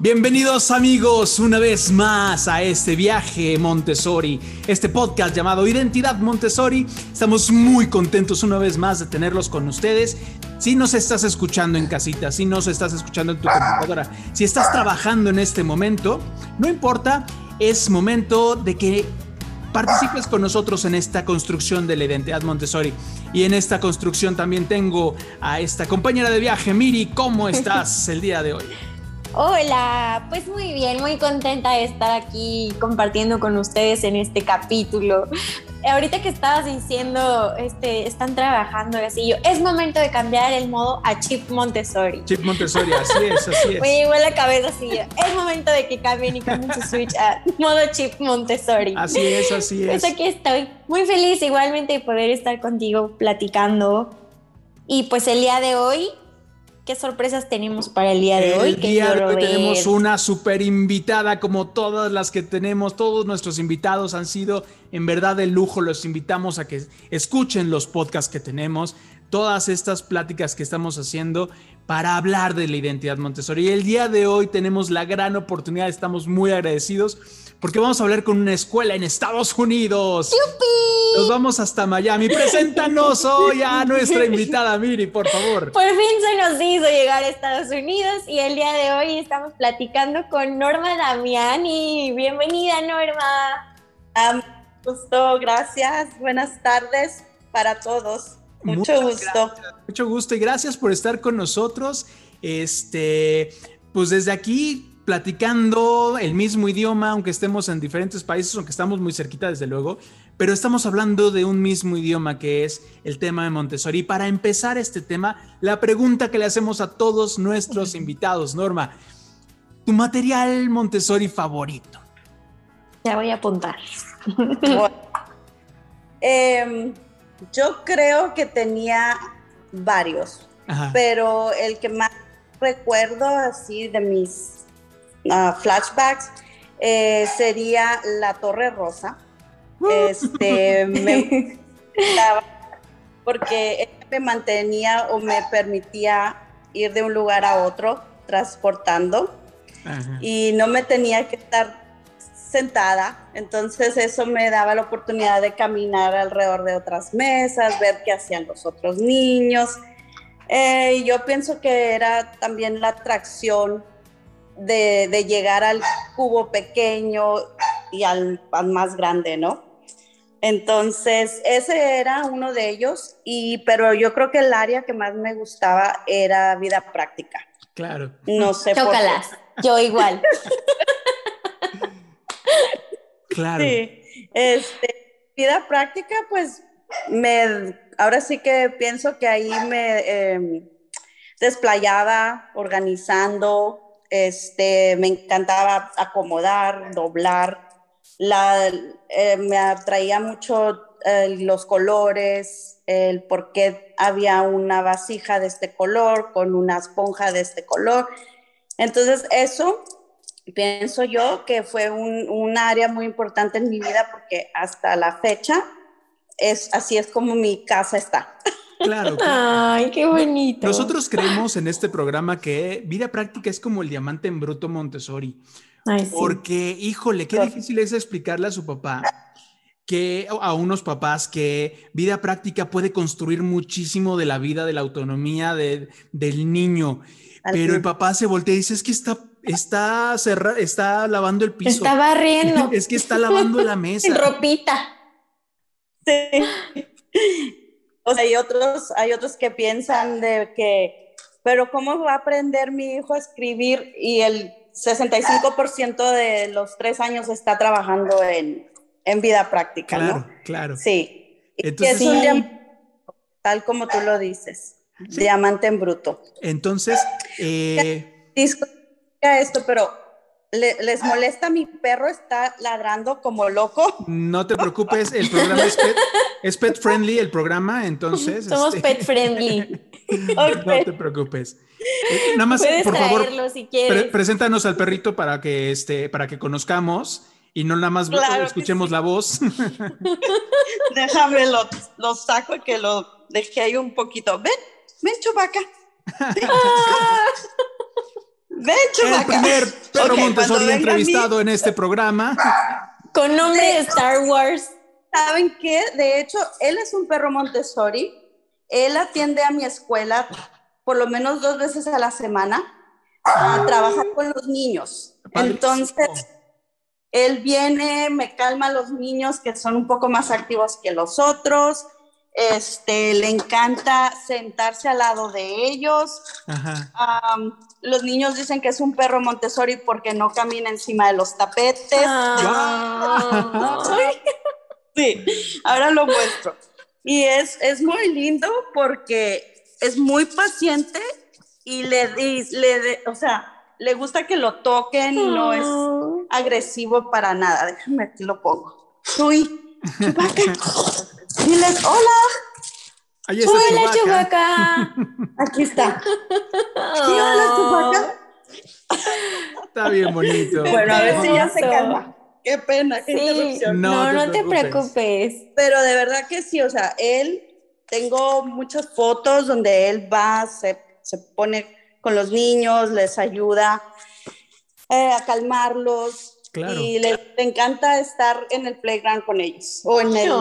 Bienvenidos amigos una vez más a este viaje Montessori, este podcast llamado Identidad Montessori. Estamos muy contentos una vez más de tenerlos con ustedes. Si nos estás escuchando en casita, si nos estás escuchando en tu computadora, si estás trabajando en este momento, no importa, es momento de que participes con nosotros en esta construcción de la identidad Montessori. Y en esta construcción también tengo a esta compañera de viaje, Miri. ¿Cómo estás el día de hoy? Hola, pues muy bien, muy contenta de estar aquí compartiendo con ustedes en este capítulo. Ahorita que estabas diciendo, este, están trabajando así, yo, es momento de cambiar el modo a Chip Montessori. Chip Montessori, así es, así es. Me llegó a la cabeza así, es momento de que cambien y cambien su switch a modo Chip Montessori. Así es, así Pues es. aquí estoy, muy feliz igualmente de poder estar contigo platicando. Y pues el día de hoy ¿Qué sorpresas tenemos para el día de hoy? El día de hoy tenemos una super invitada, como todas las que tenemos. Todos nuestros invitados han sido en verdad de lujo. Los invitamos a que escuchen los podcasts que tenemos, todas estas pláticas que estamos haciendo para hablar de la identidad Montessori. Y el día de hoy tenemos la gran oportunidad, estamos muy agradecidos porque vamos a hablar con una escuela en Estados Unidos. ¡Yupi! Nos vamos hasta Miami. Preséntanos hoy a nuestra invitada, Miri, por favor. Por fin se nos hizo llegar a Estados Unidos y el día de hoy estamos platicando con Norma Damiani. Bienvenida, Norma. Um, gusto, gracias. Buenas tardes para todos. Mucho Muchas gusto. gracias, mucho gusto y gracias por estar con nosotros. Este, pues desde aquí platicando el mismo idioma, aunque estemos en diferentes países, aunque estamos muy cerquita desde luego, pero estamos hablando de un mismo idioma que es el tema de Montessori. Y para empezar este tema, la pregunta que le hacemos a todos nuestros invitados, Norma, ¿tu material Montessori favorito? Ya voy a apuntar. Bueno, em, yo creo que tenía varios, Ajá. pero el que más recuerdo así de mis ah, flashbacks eh, sería la Torre Rosa. Este, me porque me mantenía o me permitía ir de un lugar a otro transportando Ajá. y no me tenía que estar sentada, entonces eso me daba la oportunidad de caminar alrededor de otras mesas, ver qué hacían los otros niños. Eh, yo pienso que era también la atracción de, de llegar al cubo pequeño y al, al más grande, ¿no? Entonces, ese era uno de ellos, y, pero yo creo que el área que más me gustaba era vida práctica. Claro. No sé por qué. Chócalas. Yo igual. Claro. Sí, este, vida práctica, pues me, ahora sí que pienso que ahí me eh, desplayaba organizando, este, me encantaba acomodar, doblar, la, eh, me atraía mucho eh, los colores, el por qué había una vasija de este color con una esponja de este color. Entonces, eso pienso yo que fue un, un, área muy importante en mi vida porque hasta la fecha es así es como mi casa está. Claro. Ay, qué bonito. Nosotros creemos en este programa que vida práctica es como el diamante en bruto Montessori. Ay, sí. Porque, híjole, qué difícil es explicarle a su papá que a unos papás que vida práctica puede construir muchísimo de la vida, de la autonomía de, del niño. Pero el papá se voltea y dice, es que está, está, cerra, está lavando el piso. Está barriendo. es que está lavando la mesa. En ropita. Sí. O sea, hay otros, hay otros que piensan de que, pero ¿cómo va a aprender mi hijo a escribir? Y el 65% de los tres años está trabajando en, en vida práctica, claro, ¿no? Claro, Sí. Entonces, es un diamante, tal como tú lo dices, diamante en bruto. Entonces, eh... disculpa esto, pero ¿le, ¿les molesta mi perro? Está ladrando como loco. No te preocupes, el programa es pet, es pet friendly, el programa, entonces. Somos este... pet friendly. okay. No te preocupes. Eh, nada más, Puedes por favor, si quieres. Pre preséntanos al perrito para que, este, para que conozcamos y no nada más claro escuchemos sí. la voz. Déjame lo, lo saco y que lo dejé ahí un poquito. Ven, ven, chubaca. el primer perro Montessori entrevistado en este programa. Con nombre de Star Wars. ¿Saben qué? De hecho, él es un perro Montessori. Él atiende a mi escuela por lo menos dos veces a la semana a trabajar con los niños. Entonces, él viene, me calma a los niños que son un poco más activos que los otros. Este, le encanta sentarse al lado de ellos. los niños dicen que es un perro Montessori porque no camina encima de los tapetes. Ah. sí, ahora lo muestro. Y es, es muy lindo porque es muy paciente y le, le o sea, le gusta que lo toquen y no es oh. agresivo para nada. Déjame que lo pongo. Uy, Chubaca. Diles, hola. Ahí está hola, Chubaca. Aquí está. Sí, hola, Chubaca. Está bien bonito. Bueno, a ver si ya se calma. Qué pena, qué interrupción. No, no, te, preocupes. Pero de verdad que sí, o sea, él, tengo muchas fotos donde él va, se, se pone con los niños, les ayuda eh, a calmarlos. Y le, encanta estar en el playground con ellos o en el...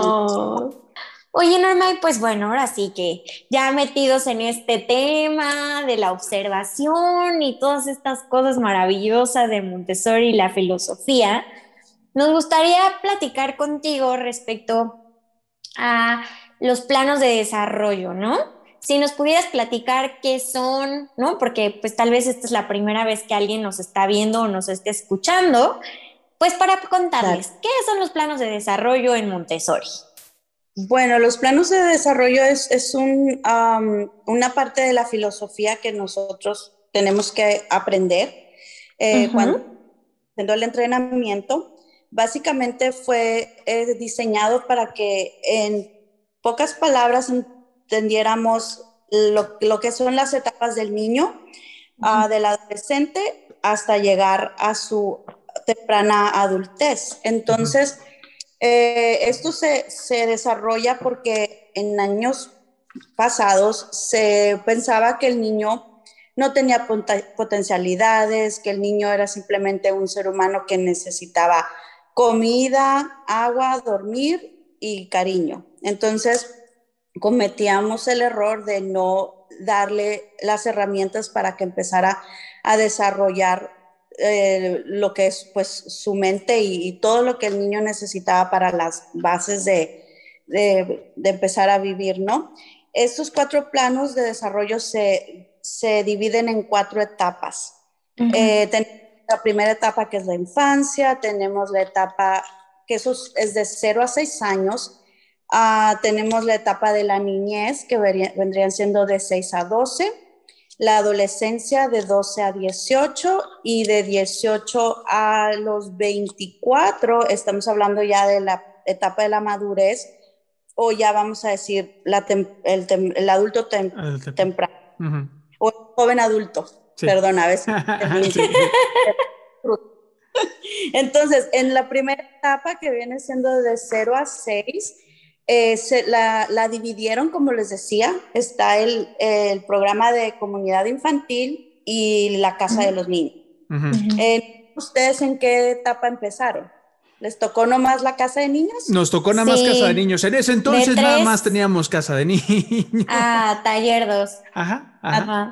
Oye, Norma, pues bueno, ahora sí que ya metidos en este tema de la observación y todas estas cosas maravillosas de Montessori y la filosofía, nos gustaría platicar contigo respecto a los planos de desarrollo, ¿no? Si nos pudieras platicar qué son, ¿no? Porque pues tal vez esta es la primera vez que alguien nos está viendo o nos esté escuchando, pues para contarles, ¿qué son los planos de desarrollo en Montessori? Bueno, los planos de desarrollo es, es un, una parte de la filosofía que nosotros tenemos que aprender eh, cuando haciendo el entrenamiento. Básicamente fue eh, diseñado para que en pocas palabras entendiéramos lo, que son las etapas del niño, uh, del adolescente, hasta llegar a su temprana adultez. Entonces, eh, esto se, se, desarrolla porque en años pasados se pensaba que el niño no tenía potencialidades, que el niño era simplemente un ser humano que necesitaba comida, agua, dormir y cariño. Entonces, cometíamos el error de no darle las herramientas para que empezara a desarrollar eh, lo que es pues su mente y, todo lo que el niño necesitaba para las bases de, de, empezar a vivir, ¿no? Estos cuatro planos de desarrollo se, se dividen en cuatro etapas. Eh, tenemos la primera etapa que es la infancia, tenemos la etapa que eso es de 0 a 6 años, Ah, tenemos la etapa de la niñez, que vendrían siendo de 6 a 12, la adolescencia de 12 a 18 y de 18 a los 24, estamos hablando ya de la etapa de la madurez, o ya vamos a decir el, adulto temprano, o el joven adulto, perdón, a veces. Entonces, en la primera etapa que viene siendo de 0 a 6, eh, la, dividieron, como les decía, está el, el, programa de comunidad infantil y la casa de los niños. Eh, ¿Ustedes en qué etapa empezaron? ¿Les tocó nomás la casa de niños? Nos tocó nada más casa de niños. En ese entonces nada más teníamos casa de niños. Ah, taller 2. Ajá, ajá.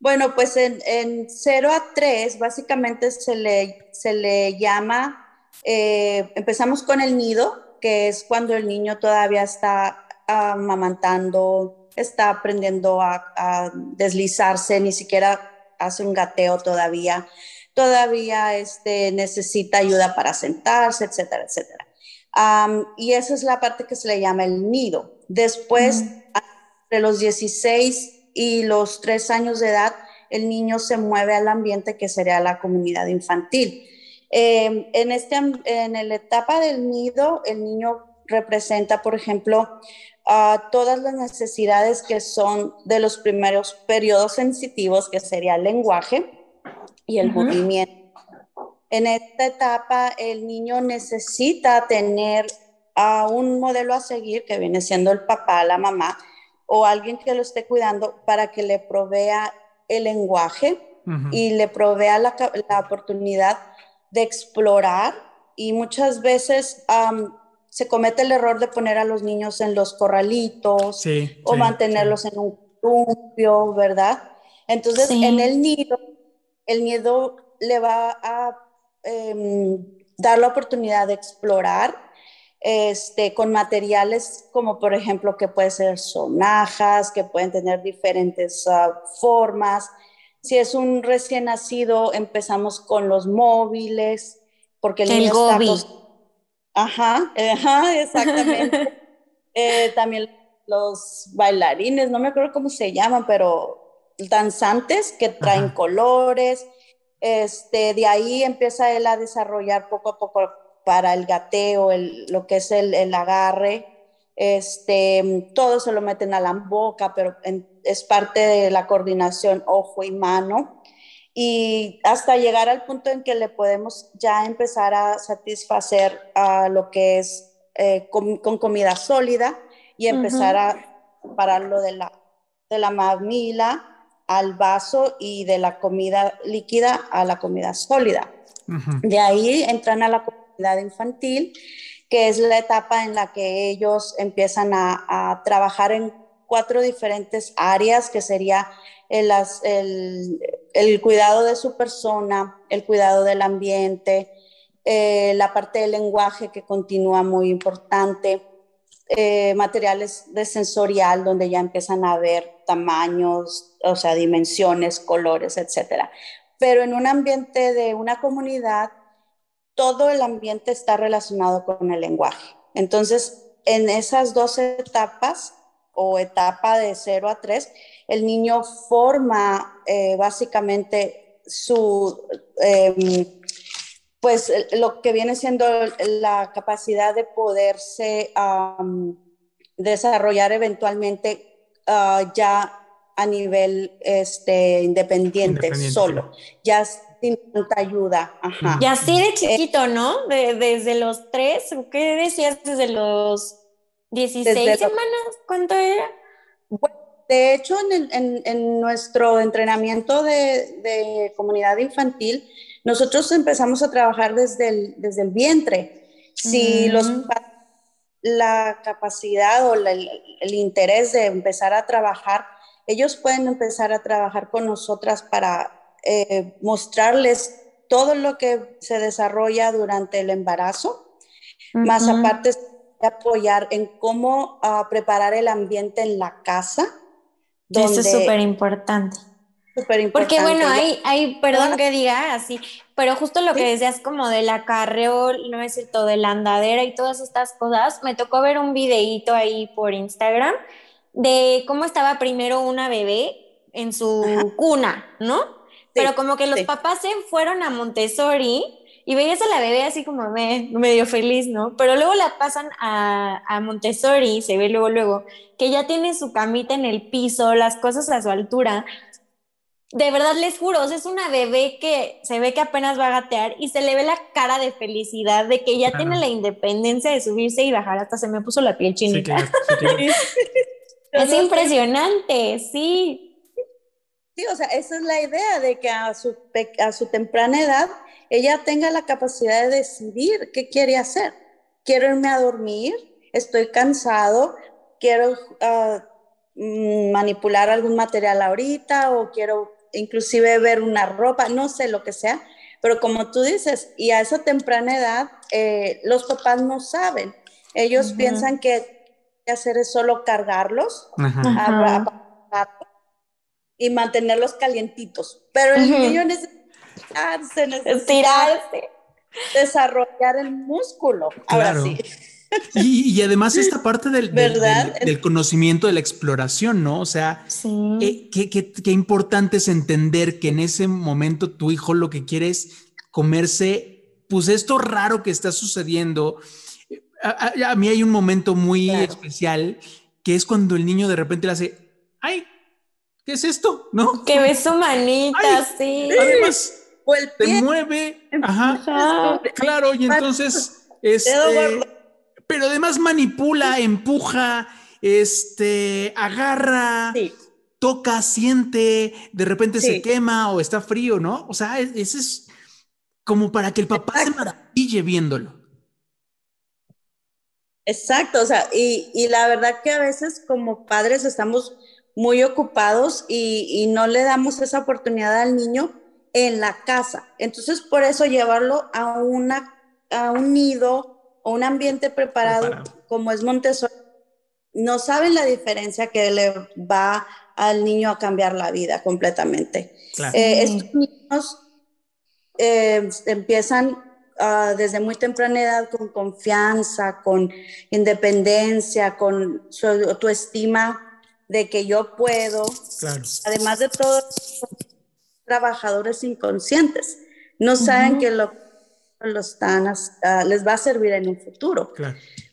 Bueno, pues en, en 0 a 3 básicamente se le, se le llama, eh, empezamos con el nido, que es cuando el niño todavía está amamantando, está aprendiendo a, deslizarse, ni siquiera hace un gateo todavía, todavía este, necesita ayuda para sentarse, etcétera, etcétera. y esa es la parte que se le llama el nido. Después, de los 16 y los 3 años de edad, el niño se mueve al ambiente que sería la comunidad infantil. Em, en, este, en la etapa del nido, el niño representa, por ejemplo, todas las necesidades que son de los primeros periodos sensitivos, que sería el lenguaje y el movimiento. En esta etapa, el niño necesita tener a un modelo a seguir, que viene siendo el papá, la mamá, o alguien que lo esté cuidando para que le provea el lenguaje, y le provea la, la, oportunidad de explorar y muchas veces se comete el error de poner a los niños en los corralitos o mantenerlos en un columpio, ¿verdad? Entonces, en el nido, el nido le va a em, dar la oportunidad de explorar este, con materiales como por ejemplo que pueden ser sonajas, que pueden tener diferentes ah, formas. Si es un recién nacido, empezamos con los móviles, porque el, niño está... Ajá, ajá, exactamente. Eh, también los bailarines, no me acuerdo cómo se llaman, pero danzantes que traen colores. Este, de ahí empieza él a desarrollar poco a poco para el gateo, el, lo que es el, el, agarre. Este, todo se lo meten a la boca, pero es parte de la coordinación ojo y mano. Y hasta llegar al punto en que le podemos ya empezar a satisfacer a lo que es eh, con, comida sólida y empezar a pararlo de la, de la mamila al vaso y de la comida líquida a la comida sólida. De ahí entran a la infantil, que es la etapa en la que ellos empiezan a, trabajar en cuatro diferentes áreas, que sería el, el, cuidado de su persona, el cuidado del ambiente, eh, la parte del lenguaje que continúa muy importante, eh, materiales de sensorial donde ya empiezan a ver tamaños, o sea, dimensiones, colores, etcétera. Pero en un ambiente de una comunidad todo el ambiente está relacionado con el lenguaje. Entonces, en esas dos etapas o etapa de 0 a 3, el niño forma eh, básicamente su, em, pues lo que viene siendo la capacidad de poderse desarrollar eventualmente ah, ya a nivel este, independiente, solo. Ya sin tanta ayuda. Ajá. Y así de chiquito, ¿no? desde los tres, ¿qué decías? Desde los 16 semanas, ¿cuánto era? de hecho, en, nuestro entrenamiento de, comunidad infantil, nosotros empezamos a trabajar desde el, desde el vientre. Si mm. los la capacidad o el, el interés de empezar a trabajar, ellos pueden empezar a trabajar con nosotras para eh, mostrarles todo lo que se desarrolla durante el embarazo, más aparte de apoyar en cómo ah, preparar el ambiente en la casa. Eso es súper importante. Porque bueno, hay, hay, perdón que diga así, pero justo lo que decías como del acarreo, no es cierto, de la andadera y todas estas cosas, me tocó ver un videíto ahí por Instagram de cómo estaba primero una bebé en su cuna, ¿no? pero como que los papás se fueron a Montessori y veías a la bebé así como medio feliz, ¿no? Pero luego la pasan a, a Montessori, se ve luego, luego, que ya tiene su camita en el piso, las cosas a su altura. De verdad les juro, es una bebé que se ve que apenas va a gatear y se le ve la cara de felicidad de que ya tiene la independencia de subirse y bajar. Hasta se me puso la piel chinita. es impresionante, sí o sea, esa es la idea de que a su, a su temprana edad ella tenga la capacidad de decidir qué quiere hacer. Quiero irme a dormir, estoy cansado, quiero ah, mm, manipular algún material ahorita o quiero inclusive ver una ropa, no sé lo que sea, pero como tú dices, y a esa temprana edad eh, los papás no saben, ellos piensan que hacer es solo cargarlos, y mantenerlos calientitos. Pero el niño necesita estirarse, desarrollar el músculo. Ahora sí. Y, además esta parte del, del, conocimiento de la exploración, ¿no? O sea, eh, qué, qué, importante es entender que en ese momento tu hijo lo que quiere es comerse, pues esto raro que está sucediendo. A, mí hay un momento muy especial que es cuando el niño de repente le hace, ay, ¿qué es esto? ¿No? Que ve su manita, sí. Además, te mueve. Ajá. Claro, y entonces, este, pero además manipula, empuja, este, agarra. Sí. toca, siente, de repente se quema o está frío, ¿no? O sea, ese es como para que el papá se maraville viéndolo. Exacto, o sea, y, la verdad que a veces como padres estamos muy ocupados y, no le damos esa oportunidad al niño en la casa. Entonces, por eso llevarlo a, una, a un nido o un ambiente preparado, como es Montessori, no saben la diferencia que le va al niño a cambiar la vida completamente. Eh, estos niños eh, empiezan ah, desde muy temprana edad con confianza, con independencia, con su autoestima de que yo puedo. Además de todo, trabajadores inconscientes. No saben que lo, lo están, ah, les va a servir en un futuro.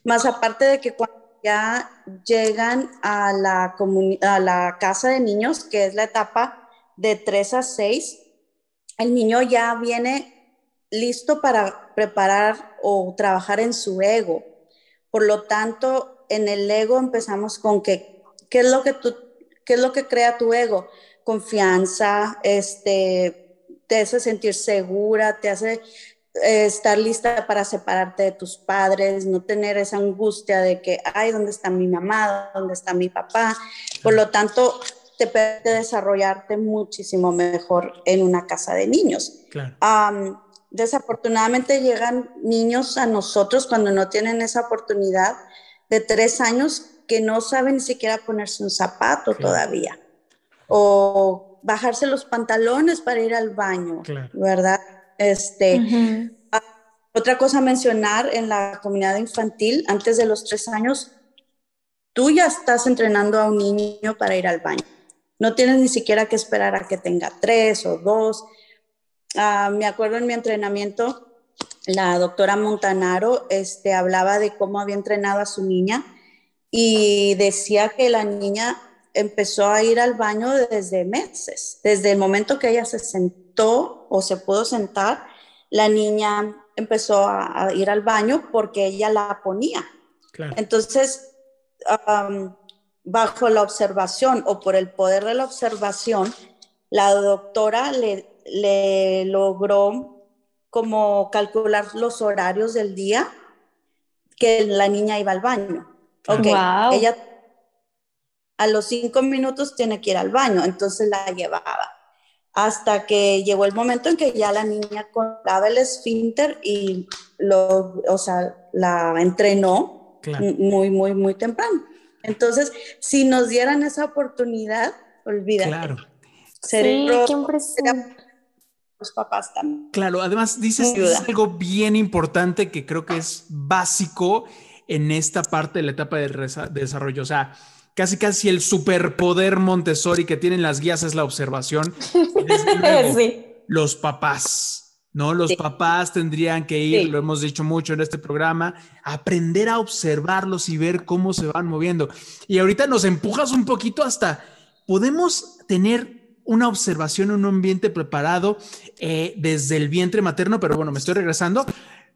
Más aparte de que cuando ya llegan a la, a la casa de niños, que es la etapa de 3 a 6, el niño ya viene listo para preparar o trabajar en su ego. Por lo tanto, en el ego empezamos con que, ¿qué es lo que tú, qué es lo que crea tu ego? Confianza, este, te hace sentir segura, te hace eh, estar lista para separarte de tus padres, no tener esa angustia de que, ay, ¿dónde está mi mamá? ¿Dónde está mi papá? Por lo tanto, te permite desarrollarte muchísimo mejor en una casa de niños. desafortunadamente llegan niños a nosotros cuando no tienen esa oportunidad de tres años que no saben ni siquiera ponerse un zapato todavía o bajarse los pantalones para ir al baño, ¿verdad? Este, ah, Otra cosa a mencionar en la comunidad infantil, antes de los tres años, tú ya estás entrenando a un niño para ir al baño. No tienes ni siquiera que esperar a que tenga tres o dos. Ah, me acuerdo en mi entrenamiento, la doctora Montanaro este, hablaba de cómo había entrenado a su niña y decía que la niña empezó a ir al baño desde meses, desde el momento que ella se sentó o se pudo sentar, la niña empezó a, ir al baño porque ella la ponía. Entonces, bajo la observación o por el poder de la observación, la doctora le, le logró como calcular los horarios del día que la niña iba al baño. Ok, ella a los cinco minutos tiene que ir al baño, entonces la llevaba. Hasta que llegó el momento en que ya la niña contaba el esfínter y lo, o sea, la entrenó muy, muy, muy temprano. Entonces, si nos dieran esa oportunidad, olvídate. Claro. sí, qué los papás también. Claro, además dices algo bien importante que creo que es básico en esta parte de la etapa de desarrollo. O sea, casi casi el superpoder Montessori que tienen las guías es la observación. Los papás, ¿no? Los papás tendrían que ir, lo hemos dicho mucho en este programa, aprender a observarlos y ver cómo se van moviendo. Y ahorita nos empujas un poquito hasta, podemos tener una observación en un ambiente preparado eh, desde el vientre materno, pero bueno, me estoy regresando.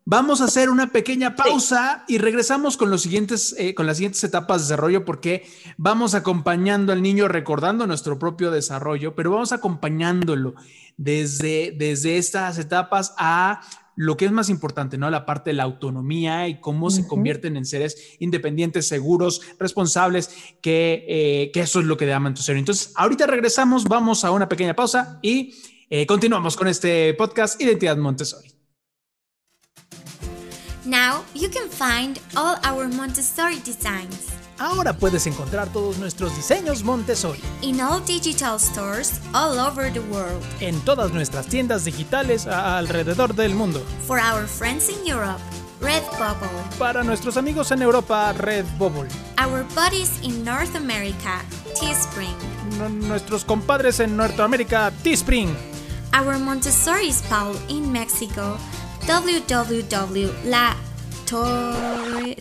Vamos a hacer una pequeña pausa y regresamos con, los siguientes, eh, con las siguientes etapas de desarrollo porque vamos acompañando al niño recordando nuestro propio desarrollo, pero vamos acompañándolo desde, desde estas etapas a lo que es más importante, ¿no? La parte de la autonomía y cómo se convierten en seres independientes, seguros, responsables, que, eh, que eso es lo que llaman tu ser. Entonces, ahorita regresamos, vamos a una pequeña pausa y eh, continuamos con este podcast Identidad Montessori. Now you can find all our Montessori designs. Ahora puedes encontrar todos nuestros diseños Montessori. In all digital stores all over the world. En todas nuestras tiendas digitales alrededor del mundo. For our friends in Europe, Redbubble. Para nuestros amigos en Europa, Redbubble. Our buddies in North America, Teespring. nuestros compadres en Norteamérica, Teespring. Our Montessori Paul in Mexico, www. La Torre.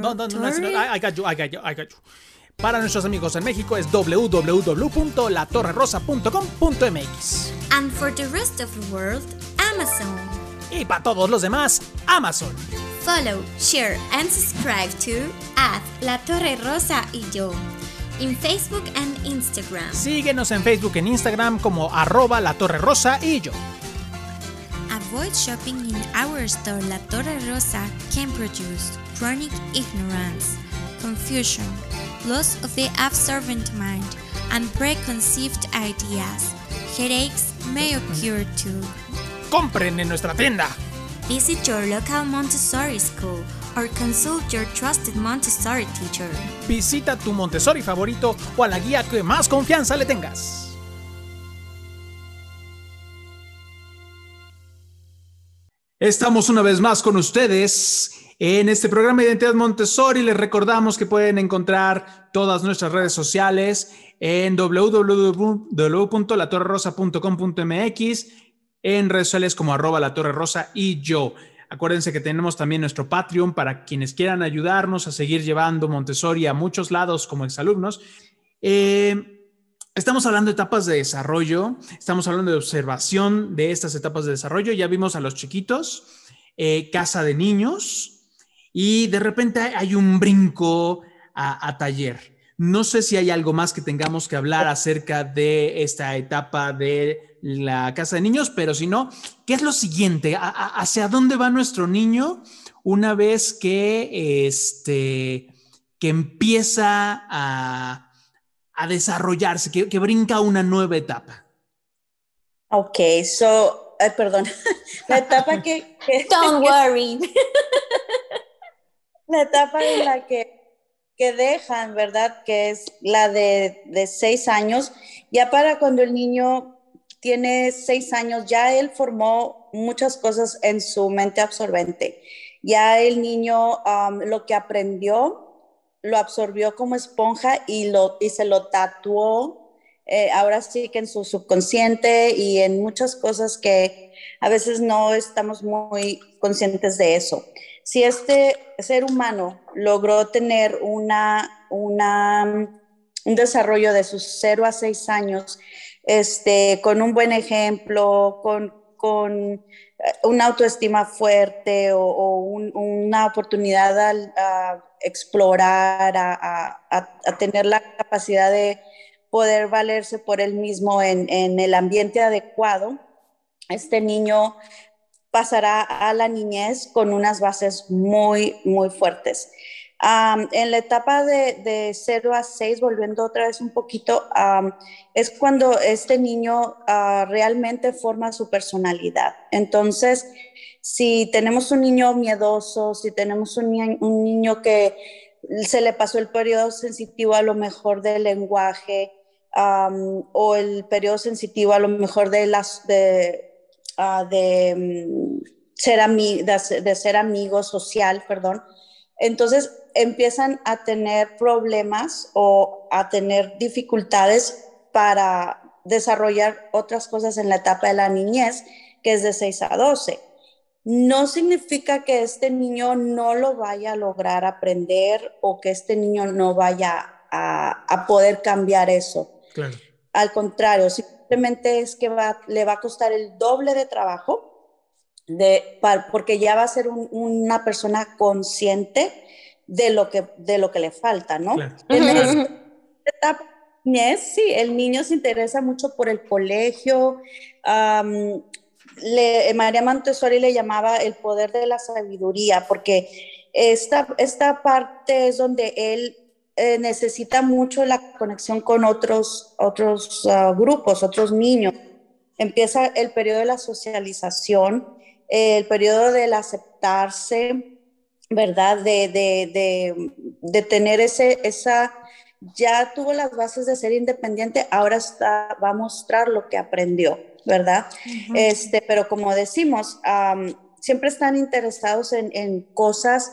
No, no, no, no, I, got you, I got you, I got you. Para nuestros amigos en México es www.latorrerosa.com.mx. And for the rest of the world, Amazon. Y para todos los demás, Amazon. Follow, share and subscribe to at La Torre Rosa y yo. in Facebook and Instagram. Síguenos en Facebook e Instagram como arroba la Torre Rosa y yo. Avoid shopping in our store La Torre Rosa can produce chronic ignorance, confusion, loss of the absorbent mind, and preconceived ideas. Headaches may occur too. Compren en nuestra tienda. Visit your local Montessori school or consult your trusted Montessori teacher. Visita tu Montessori favorito o a la guía que más confianza le tengas. Estamos una vez más con ustedes en este programa Identidad Montessori. Les recordamos que pueden encontrar todas nuestras redes sociales en www.latorrerosa.com.mx, en redes sociales como arroba la torre rosa y yo. Acuérdense que tenemos también nuestro Patreon para quienes quieran ayudarnos a seguir llevando Montessori a muchos lados como exalumnos. Eh, Estamos hablando de etapas de desarrollo, estamos hablando de observación de estas etapas de desarrollo. Ya vimos a los chiquitos, eh, casa de niños, y de repente hay un brinco a, taller. No sé si hay algo más que tengamos que hablar acerca de esta etapa de la casa de niños, pero si no, ¿qué es lo siguiente? ¿A, a, ¿Hacia dónde va nuestro niño una vez que, este, que empieza a a desarrollarse, que, que, brinca una nueva etapa. Ok, so, eh, perdón, la etapa que, que Don't worry. la etapa en la que, que dejan, ¿verdad? Que es la de, de seis años, ya para cuando el niño tiene seis años, ya él formó muchas cosas en su mente absorbente. Ya el niño um, lo que aprendió lo absorbió como esponja y, lo, y se lo tatuó, eh, ahora sí que en su subconsciente y en muchas cosas que a veces no estamos muy conscientes de eso. Si este ser humano logró tener una, una, un desarrollo de sus 0 a 6 años, este, con un buen ejemplo, con, con una autoestima fuerte o, o un, una oportunidad a, a explorar, a, tener la capacidad de poder valerse por él mismo en, el ambiente adecuado, este niño pasará a la niñez con unas bases muy, muy fuertes. En la etapa de, de 0 a 6, volviendo otra vez un poquito, es cuando este niño uh, realmente forma su personalidad. Entonces, si tenemos un niño miedoso, si tenemos un, ni un niño que se le pasó el periodo sensitivo a lo mejor del lenguaje o el periodo sensitivo a lo mejor de las de, uh, de, um, ser de ser amigo social, perdón. Entonces empiezan a tener problemas o a tener dificultades para desarrollar otras cosas en la etapa de la niñez, que es de 6 a 12 no significa que este niño no lo vaya a lograr aprender o que este niño no vaya a, a poder cambiar eso. Claro. Al contrario, simplemente es que va, le va a costar el doble de trabajo de, para, porque ya va a ser un, una persona consciente de lo que, de lo que le falta, ¿no? Claro. En esta etapa, sí, el niño se interesa mucho por el colegio, um, le, María Montessori le llamaba el poder de la sabiduría, porque esta, esta parte es donde él eh, necesita mucho la conexión con otros, otros uh, grupos, otros niños. Empieza el periodo de la socialización, el periodo del aceptarse, ¿verdad? De, de, de, de, tener ese, esa, ya tuvo las bases de ser independiente, ahora está, va a mostrar lo que aprendió. ¿Verdad? Uh -huh. este, pero como decimos, um, siempre están interesados en, en cosas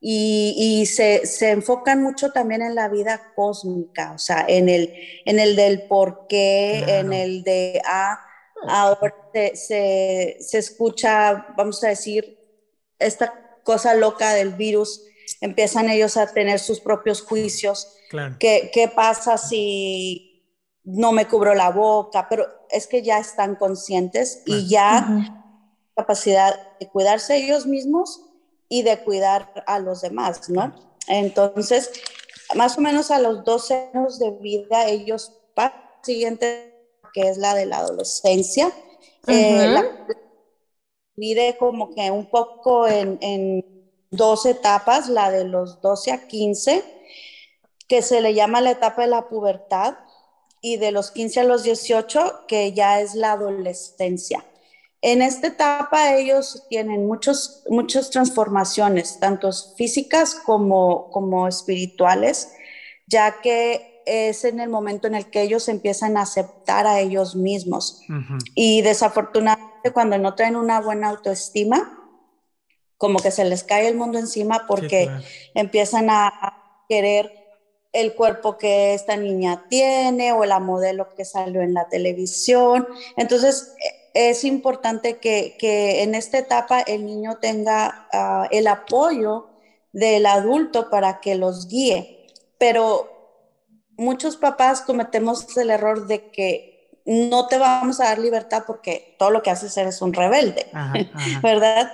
y, y se, se, enfocan mucho también en la vida cósmica, o sea, en el, en el del por qué, claro. en el de, ah, ahora se, se, se escucha, vamos a decir, esta cosa loca del virus, empiezan ellos a tener sus propios juicios. Claro. ¿Qué, ¿Qué pasa si no me cubro la boca? Pero es que ya están conscientes y ya uh -huh. capacidad de cuidarse ellos mismos y de cuidar a los demás, ¿no? Entonces, más o menos a los 12 años de vida, ellos pasan siguiente, que es la de la adolescencia. Eh, divide como que un poco en, en, dos etapas, la de los 12 a 15, que se le llama la etapa de la pubertad, y de los 15 a los 18, que ya es la adolescencia. En esta etapa ellos tienen muchos, muchas transformaciones, tanto físicas como, como espirituales, ya que es en el momento en el que ellos empiezan a aceptar a ellos mismos. Y desafortunadamente cuando no traen una buena autoestima, como que se les cae el mundo encima porque empiezan a querer el cuerpo que esta niña tiene o la modelo que salió en la televisión. Entonces, es importante que, en esta etapa el niño tenga ah, el apoyo del adulto para que los guíe, pero muchos papás cometemos el error de que no te vamos a dar libertad porque todo lo que haces eres un rebelde, ¿verdad?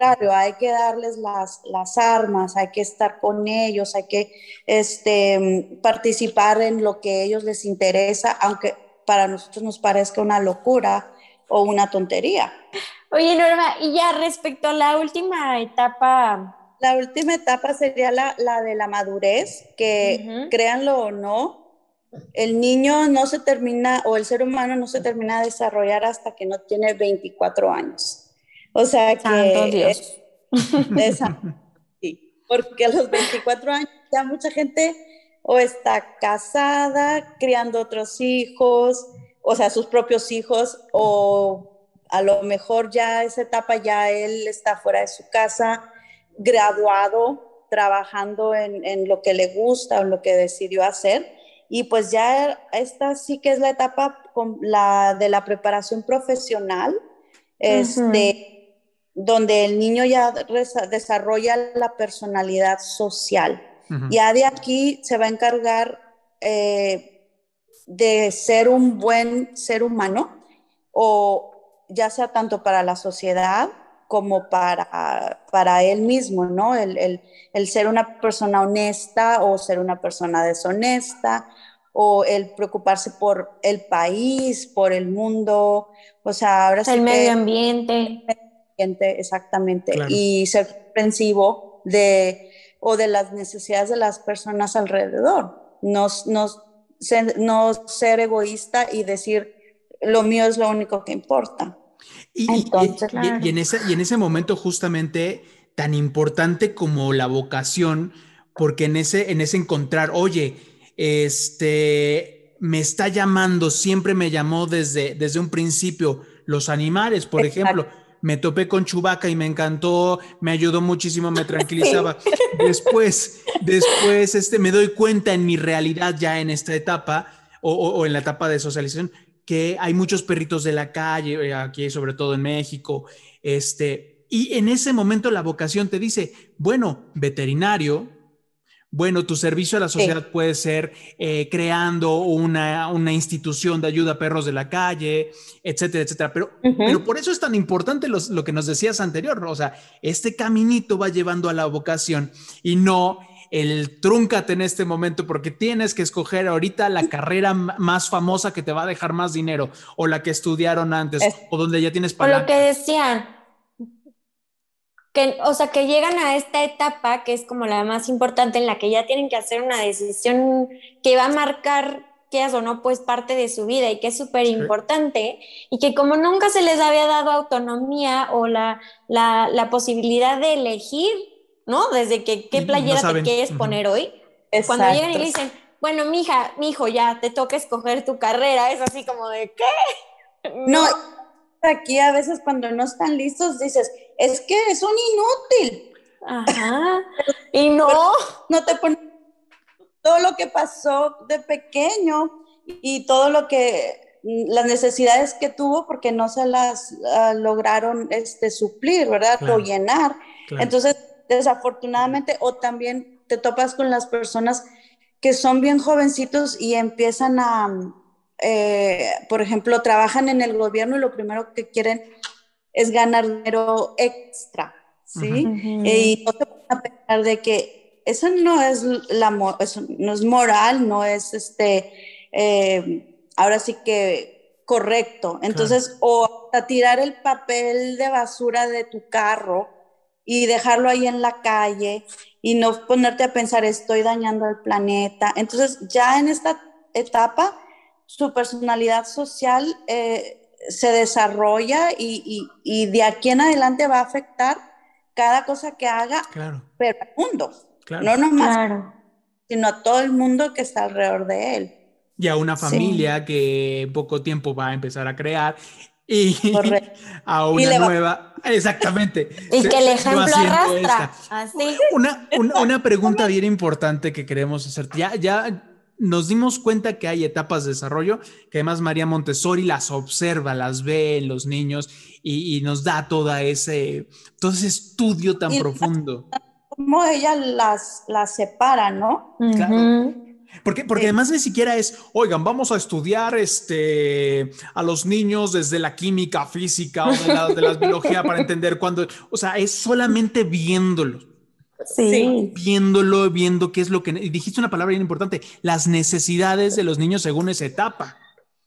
Contrario, hay que darles las, las, armas, hay que estar con ellos, hay que este, participar en lo que a ellos les interesa, aunque para nosotros nos parezca una locura, o una tontería. Oye, Norma, y ya respecto a la última etapa. La última etapa sería la, la de la madurez, que créanlo o no, el niño no se termina, o el ser humano no se termina de desarrollar hasta que no tiene 24 años. O sea que... Dios. sí, porque a los 24 años ya mucha gente o está casada, criando otros hijos, o sea, sus propios hijos, o a lo mejor ya esa etapa ya él está fuera de su casa, graduado, trabajando en, lo que le gusta o en lo que decidió hacer. Y pues ya esta sí que es la etapa la, de la preparación profesional, este, donde el niño ya desarrolla la personalidad social. Ya de aquí se va a encargar eh, de ser un buen ser humano, o ya sea tanto para la sociedad como para, para él mismo, ¿no? El, ser una persona honesta o ser una persona deshonesta, o el preocuparse por el país, por el mundo, o sea, ahora el medio ambiente. Exactamente, y ser comprensivo de, o de las necesidades de las personas alrededor. Nos, nos, no ser egoísta y decir, lo mío es lo único que importa. Y, en, ese, y en ese momento justamente tan importante como la vocación, porque en ese, en ese encontrar, oye, este, me está llamando, siempre me llamó desde, desde un principio los animales, por ejemplo me topé con Chubaca y me encantó, me ayudó muchísimo, me tranquilizaba. Después, después este, me doy cuenta en mi realidad ya en esta etapa o, en la etapa de socialización que hay muchos perritos de la calle, eh, aquí sobre todo en México, este, y en ese momento la vocación te dice, bueno, veterinario, bueno, tu servicio a la sociedad puede ser eh, creando una, una, institución de ayuda a perros de la calle, etcétera, etcétera. Pero, pero por eso es tan importante lo que nos decías anterior, o sea, este caminito va llevando a la vocación y no el trúncate en este momento porque tienes que escoger ahorita la carrera más famosa que te va a dejar más dinero o la que estudiaron antes o donde ya tienes para. lo que decían, que, o sea, que llegan a esta etapa que es como la más importante en la que ya tienen que hacer una decisión que va a marcar, quieras o no, pues parte de su vida y que es súper importante y que como nunca se les había dado autonomía o la, la, la posibilidad de elegir, ¿no? Desde que qué playera te quieres poner hoy, cuando llegan y le dicen, bueno, mija, hijo ya te toca escoger tu carrera, es así como de, ¿qué? no aquí a veces cuando no están listos dices, es que es un inútil. Ajá. y no. No te pones todo lo que pasó de pequeño y todo lo que las necesidades que tuvo porque no se las ah, lograron este, suplir, ¿verdad? O llenar. Entonces, desafortunadamente, o también te topas con las personas que son bien jovencitos y empiezan a, eh, por ejemplo, trabajan en el gobierno y lo primero que quieren es ganar dinero extra, ¿sí? Y no te a pensar de que eso no es, la, no es moral, no es este, eh, ahora sí que correcto. Entonces, o a tirar el papel de basura de tu carro y dejarlo ahí en la calle y no ponerte a pensar, estoy dañando el planeta. Entonces, ya en esta etapa, su personalidad social eh, se desarrolla y, y, de aquí en adelante va a afectar cada cosa que haga, pero al mundo. No nomás, sino a todo el mundo que está alrededor de él. Y a una familia que en poco tiempo va a empezar a crear y a una nueva. Exactamente. y que el ejemplo arrastra. Así. Una, una, pregunta bien importante que queremos hacer. Ya, ya nos dimos cuenta que hay etapas de desarrollo que además María Montessori las observa, las ve en los niños y, nos da toda ese, todo ese estudio tan profundo cómo ella las, las separa, ¿no? Claro. Porque, porque además ni siquiera es, oigan, vamos a estudiar este, a los niños desde la química, física o de la, de la biología para entender cuándo, o sea, es solamente viéndolo. Sí. Viéndolo, viendo qué es lo que... Dijiste una palabra bien importante, las necesidades de los niños según esa etapa.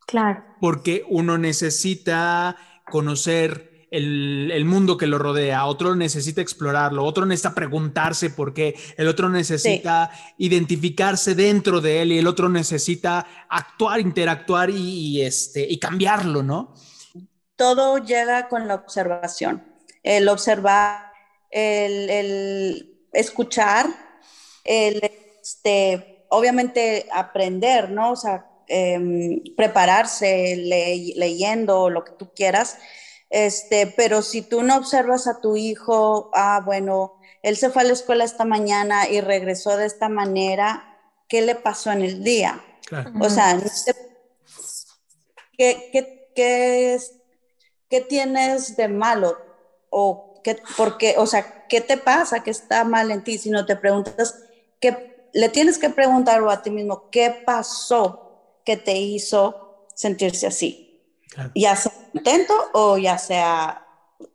Claro. Porque uno necesita conocer el, mundo que lo rodea, otro necesita explorarlo, otro necesita preguntarse por qué, el otro necesita identificarse dentro de él y el otro necesita actuar, interactuar y, este, y cambiarlo, ¿no? Todo llega con la observación, el observar, el, escuchar, el, este, obviamente aprender, ¿no? O sea, em, prepararse leyendo lo que tú quieras, este, pero si tú no observas a tu hijo, ah, bueno, él se fue a la escuela esta mañana y regresó de esta manera, ¿qué le pasó en el día? O sea, ¿qué, qué, qué, qué tienes de malo? O, qué, porque, o sea, ¿qué te pasa? ¿Qué está mal en ti? Si no te preguntas, ¿qué, le tienes que preguntar a ti mismo, ¿qué pasó que te hizo sentirse así? ya sea contento o ya sea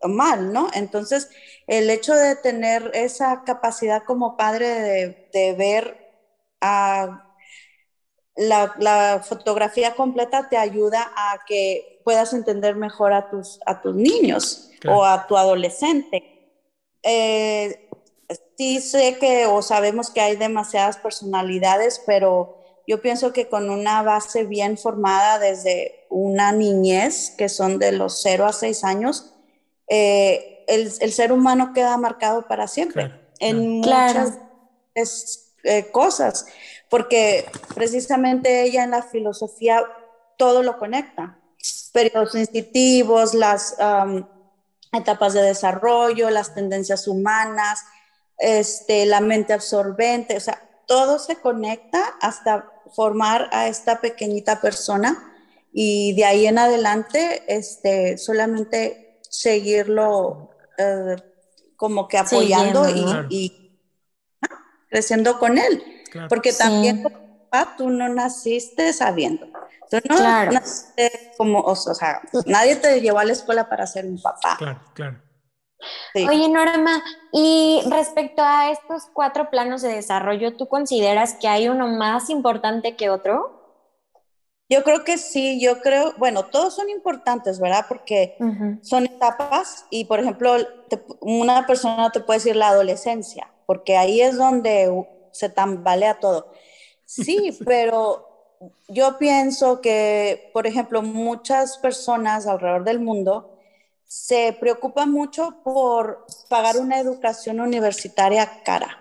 mal, ¿no? Entonces, el hecho de tener esa capacidad como padre de, ver a la, fotografía completa te ayuda a que puedas entender mejor a tus, a tus niños o a tu adolescente. Eh, sí sé que o sabemos que hay demasiadas personalidades, pero yo pienso que con una base bien formada desde una niñez, que son de los 0 a 6 años, eh, el, ser humano queda marcado para siempre en muchas eh, cosas, porque precisamente ella en la filosofía todo lo conecta, periodos instintivos, las etapas de desarrollo, las tendencias humanas, este, la mente absorbente, o sea, todo se conecta hasta formar a esta pequeñita persona y de ahí en adelante este, solamente seguirlo eh, como que apoyando y, creciendo con él. Porque también tú no naciste sabiendo. Tú no naciste como, o sea, nadie te llevó a la escuela para ser un papá. Claro, claro. Oye, Norma, y respecto a estos cuatro planos de desarrollo, ¿tú consideras que hay uno más importante que otro? Yo creo que sí, yo creo, bueno, todos son importantes, ¿verdad? Porque son etapas y, por ejemplo, una persona te puede decir la adolescencia, porque ahí es donde se tambalea todo. Sí, pero yo pienso que, por ejemplo, muchas personas alrededor del mundo se preocupa mucho por pagar una educación universitaria cara.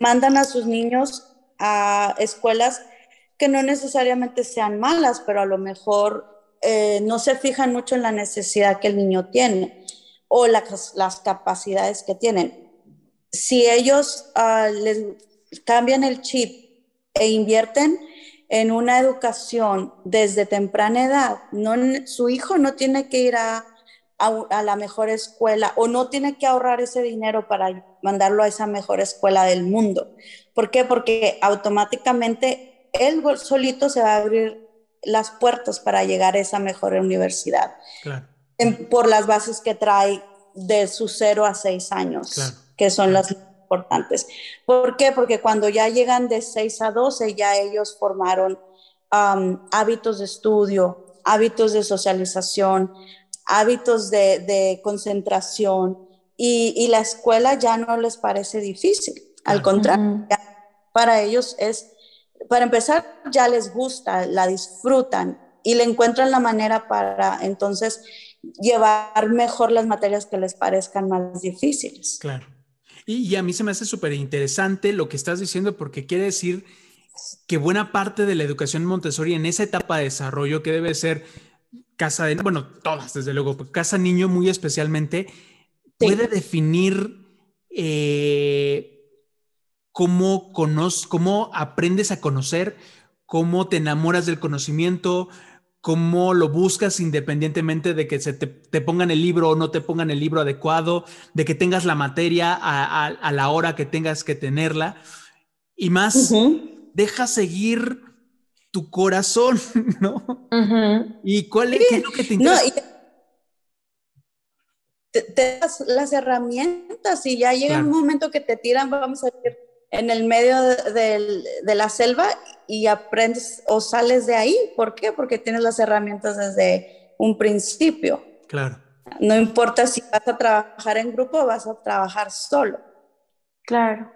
mandan a sus niños a escuelas que no necesariamente sean malas, pero a lo mejor eh, no se fijan mucho en la necesidad que el niño tiene o las, las capacidades que tienen. Si ellos uh, les cambian el chip e invierten en una educación desde temprana edad, no, su hijo no tiene que ir a, a, la mejor escuela o no tiene que ahorrar ese dinero para mandarlo a esa mejor escuela del mundo. ¿Por qué? Porque automáticamente él solito se va a abrir las puertas para llegar a esa mejor universidad. por las bases que trae de sus 0 a 6 años, que son las importantes. ¿Por qué? Porque cuando ya llegan de 6 a 12, ya ellos formaron hábitos de estudio, hábitos de socialización, hábitos de, concentración y, la escuela ya no les parece difícil. Al contrario, para ellos es, para empezar, ya les gusta, la disfrutan y le encuentran la manera para entonces llevar mejor las materias que les parezcan más difíciles. Claro. Y, y a mí se me hace súper interesante lo que estás diciendo porque quiere decir que buena parte de la educación Montessori en esa etapa de desarrollo que debe ser casa de, bueno, todas desde luego, casa niño muy especialmente, puede definir eh, cómo, cómo aprendes a conocer, cómo te enamoras del conocimiento, cómo lo buscas independientemente de que se te, pongan el libro o no te pongan el libro adecuado, de que tengas la materia a, la hora que tengas que tenerla. Y más, deja seguir tu corazón, ¿no? ¿Y cuál es, lo que te interesa? te, das las herramientas y ya llega un momento que te tiran, vamos a decir, en el medio de, la selva y aprendes o sales de ahí. ¿Por qué? Porque tienes las herramientas desde un principio. Claro. No importa si vas a trabajar en grupo o vas a trabajar solo. Claro.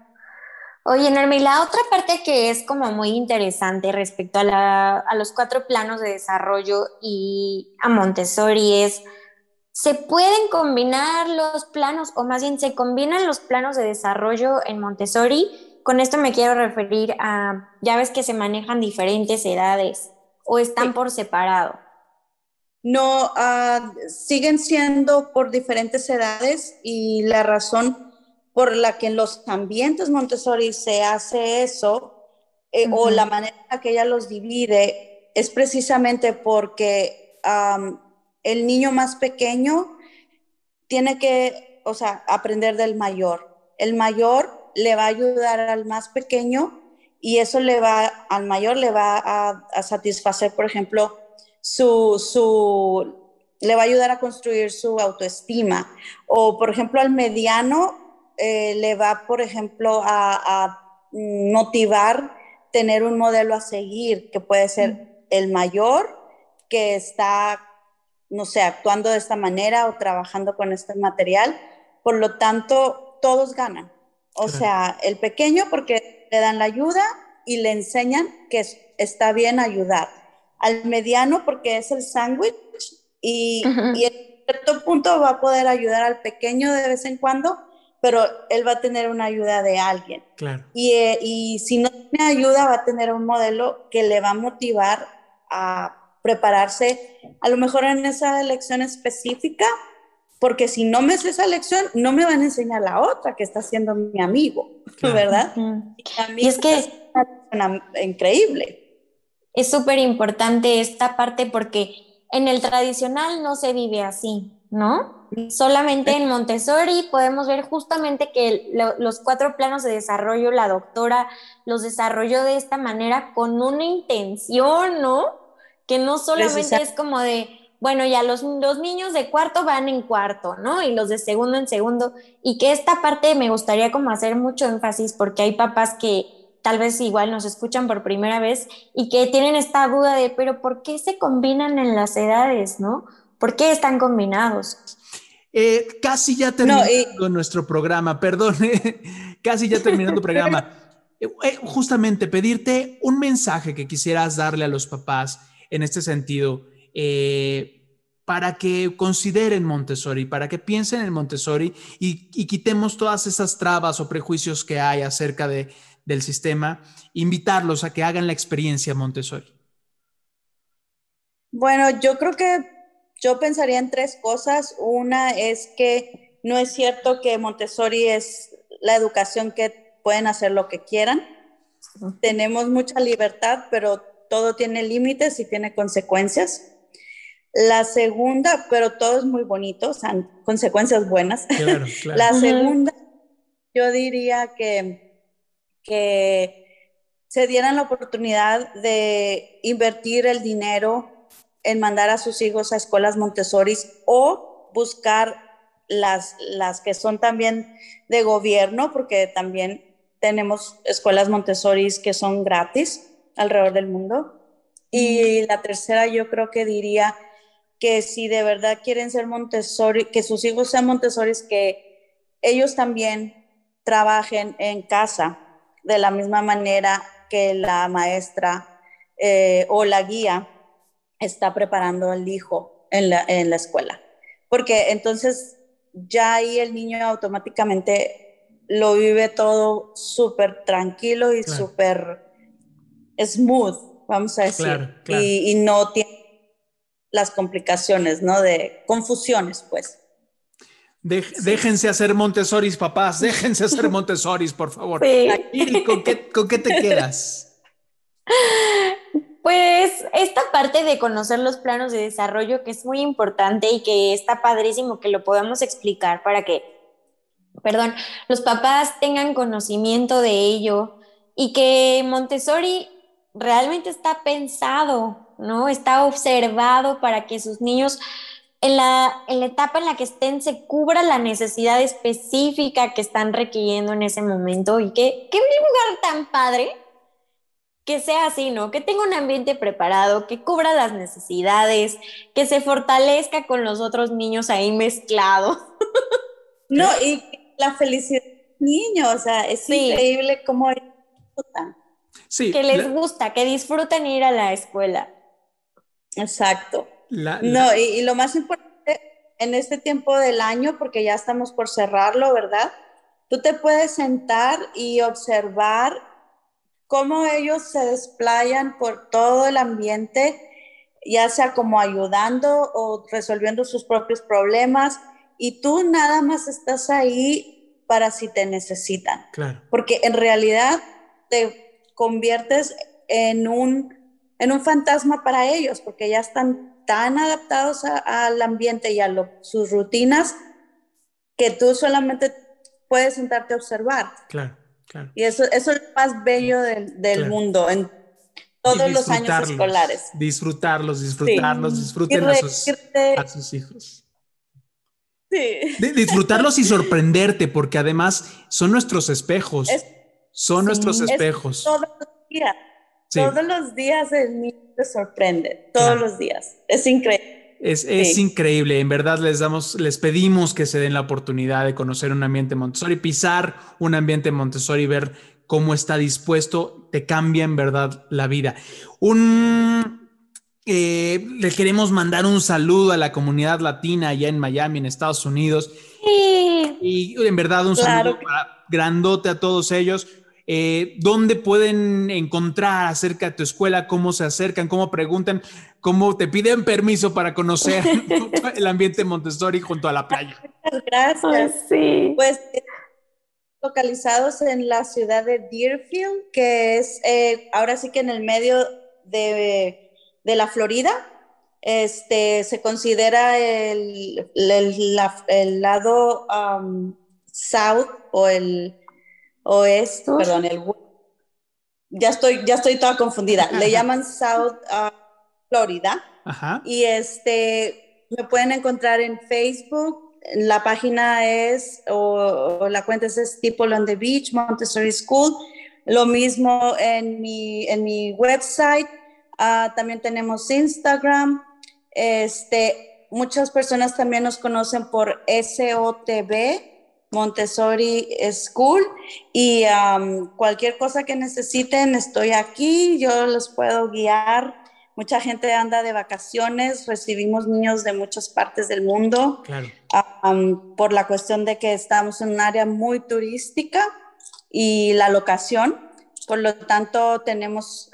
Oye, Norma, la otra parte que es como muy interesante respecto a, los cuatro planos de desarrollo y a Montessori es, ¿se pueden combinar los planos o más bien se combinan los planos de desarrollo en Montessori? Con esto me quiero referir a, ya ves que se manejan diferentes edades o están por separado. No, ah, siguen siendo por diferentes edades y la razón por la que en los ambientes Montessori se hace eso, eh, o la manera que ella los divide, es precisamente porque el niño más pequeño tiene que, o sea, aprender del mayor. El mayor le va a ayudar al más pequeño y eso le va, al mayor le va a, satisfacer, por ejemplo, su, su, le va a ayudar a construir su autoestima. O, por ejemplo, al mediano eh, le va, por ejemplo, a, motivar tener un modelo a seguir, que puede ser el mayor, que está, no sé, actuando de esta manera o trabajando con este material. Por lo tanto, todos ganan. O sea, el pequeño porque le dan la ayuda y le enseñan que está bien ayudar. Al mediano porque es el sándwich y, y en cierto punto va a poder ayudar al pequeño de vez en cuando pero él va a tener una ayuda de alguien. Claro. Y, eh, y si no tiene ayuda, va a tener un modelo que le va a motivar a prepararse, a lo mejor en esa elección específica, porque si no me hace esa lección, no me van a enseñar la otra que está siendo mi amigo, ¿verdad? y, es que es una increíble. Es súper importante esta parte porque en el tradicional no se vive así, ¿no? Solamente en Montessori podemos ver justamente que los cuatro planos de desarrollo, la doctora los desarrolló de esta manera con una intención, ¿no? Que no solamente es como de, bueno, ya los, los niños de cuarto van en cuarto, ¿no? Y los de segundo en segundo. Y que esta parte me gustaría como hacer mucho énfasis porque hay papás que tal vez igual nos escuchan por primera vez y que tienen esta duda de, pero ¿por qué se combinan en las edades, ¿no? ¿Por qué están combinados? Eh, casi ya terminando nuestro programa, perdón, casi ya terminando el programa. Eh, eh, justamente pedirte un mensaje que quisieras darle a los papás en este sentido, para que consideren Montessori, para que piensen en Montessori y, quitemos todas esas trabas o prejuicios que hay acerca de, del sistema, invitarlos a que hagan la experiencia Montessori. Bueno, yo creo que yo pensaría en tres cosas. Una es que no es cierto que Montessori es la educación que pueden hacer lo que quieran. Tenemos mucha libertad, pero todo tiene límites y tiene consecuencias. La segunda, pero todo es muy bonito, o sea, consecuencias buenas. la segunda, yo diría que, que se dieran la oportunidad de invertir el dinero en mandar a sus hijos a escuelas Montessori o buscar las, las que son también de gobierno, porque también tenemos escuelas Montessori que son gratis alrededor del mundo. Y la tercera yo creo que diría que si de verdad quieren ser Montessori, que sus hijos sean Montessori, que ellos también trabajen en casa de la misma manera que la maestra eh, o la guía está preparando al hijo en la, en la escuela. Porque entonces ya ahí el niño automáticamente lo vive todo súper tranquilo y súper smooth, vamos a decir. Y, y, no tiene las complicaciones, ¿no? De confusiones, pues. Déjense hacer Montessoris, papás, déjense hacer Montessoris, por favor. Sí. ¿con qué, ¿con qué te quedas? Pues esta parte de conocer los planos de desarrollo que es muy importante y que está padrísimo que lo podamos explicar para que, perdón, los papás tengan conocimiento de ello y que Montessori realmente está pensado, ¿no? Está observado para que sus niños en la, en la etapa en la que estén se cubra la necesidad específica que están requiriendo en ese momento y que qué lugar tan padre que sea así, ¿no? Que tenga un ambiente preparado, que cubra las necesidades, que se fortalezca con los otros niños ahí mezclados. No, y la felicidad del niño, o sea, es increíble cómo disfrutan. Sí. Que les gusta, que disfruten ir a la escuela. Exacto. No, y, y lo más importante en este tiempo del año, porque ya estamos por cerrarlo, ¿verdad? Tú te puedes sentar y observar cómo ellos se desplayan por todo el ambiente, ya sea como ayudando o resolviendo sus propios problemas, y tú nada más estás ahí para si te necesitan. Claro. Porque en realidad te conviertes en un, en un fantasma para ellos, porque ya están tan adaptados al ambiente y a sus rutinas que tú solamente puedes sentarte a observar. Claro. Y eso, eso es lo más bello del, mundo en todos los años escolares. Disfrutarlos, disfrutarlos, disfruten a sus, hijos. Sí. disfrutarlos y sorprenderte, porque además son nuestros espejos. son nuestros espejos. todos los Todos los días el niño te sorprende. Todos los días. Es increíble. Es, increíble, en verdad les damos, les pedimos que se den la oportunidad de conocer un ambiente Montessori, pisar un ambiente Montessori, ver cómo está dispuesto, te cambia en verdad la vida. Un, eh, le queremos mandar un saludo a la comunidad latina allá en Miami, en Estados Unidos. Y en verdad un saludo grandote a todos ellos. Eh, ¿Dónde pueden encontrar acerca de tu escuela? ¿Cómo se acercan? ¿Cómo preguntan? ¿Cómo te piden permiso para conocer el ambiente Montessori junto a la playa? Muchas gracias. sí. Pues localizados en la ciudad de Deerfield, que es eh, ahora sí que en el medio de, la Florida. Este, se considera el, el, lado um, south o el oeste, perdón, el ya estoy, ya estoy toda confundida. Le llaman South uh, Florida. Ajá. Y este, me pueden encontrar en Facebook. La página es, o, la cuenta es People on the Beach, Montessori School. Lo mismo en mi, en mi website. Uh, también tenemos Instagram. Este, muchas personas también nos conocen por SOTB, Montessori School y cualquier cosa que necesiten, estoy aquí, yo los puedo guiar. Mucha gente anda de vacaciones, recibimos niños de muchas partes del mundo por la cuestión de que estamos en un área muy turística y la locación. Por lo tanto, tenemos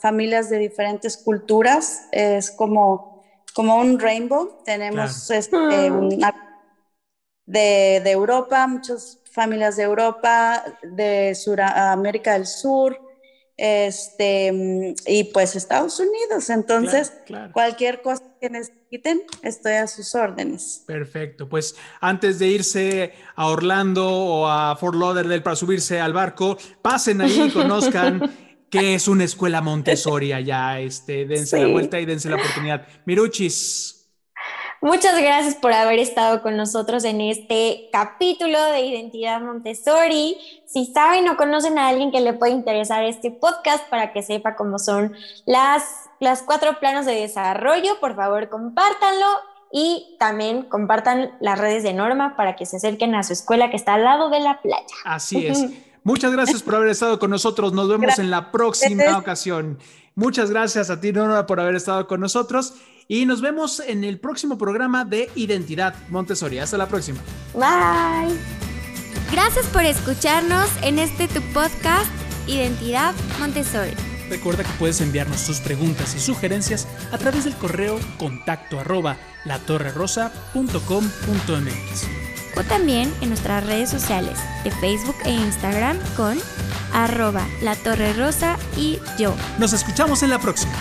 familias de diferentes culturas. Es como, como un rainbow. Tenemos este, una de, Europa, muchas familias de Europa, de América del Sur, este, y pues Estados Unidos. Entonces, cualquier cosa que necesiten, estoy a sus órdenes. Perfecto. Pues antes de irse a Orlando o a Fort Lauderdale para subirse al barco, pasen ahí y conozcan qué es una escuela Montessori allá. Este, dense la vuelta y dense la oportunidad. Miruchis. Muchas gracias por haber estado con nosotros en este capítulo de Identidad Montessori. Si saben o conocen a alguien que le puede interesar este podcast para que sepa cómo son las, las cuatro planos de desarrollo, por favor compártanlo y también compartan las redes de Norma para que se acerquen a su escuela que está al lado de la playa. Así es. Muchas gracias por haber estado con nosotros. Nos vemos en la próxima ocasión. Muchas gracias a ti, Norma, por haber estado con nosotros. Y nos vemos en el próximo programa de Identidad Montessori. Hasta la próxima. Bye. Gracias por escucharnos en este tu podcast Identidad Montessori. Recuerda que puedes enviarnos tus preguntas y sugerencias a través del correo contacto arroba latorrerosa.com.mx o también en nuestras redes sociales de Facebook e Instagram con arroba la torre rosa y yo. Nos escuchamos en la próxima.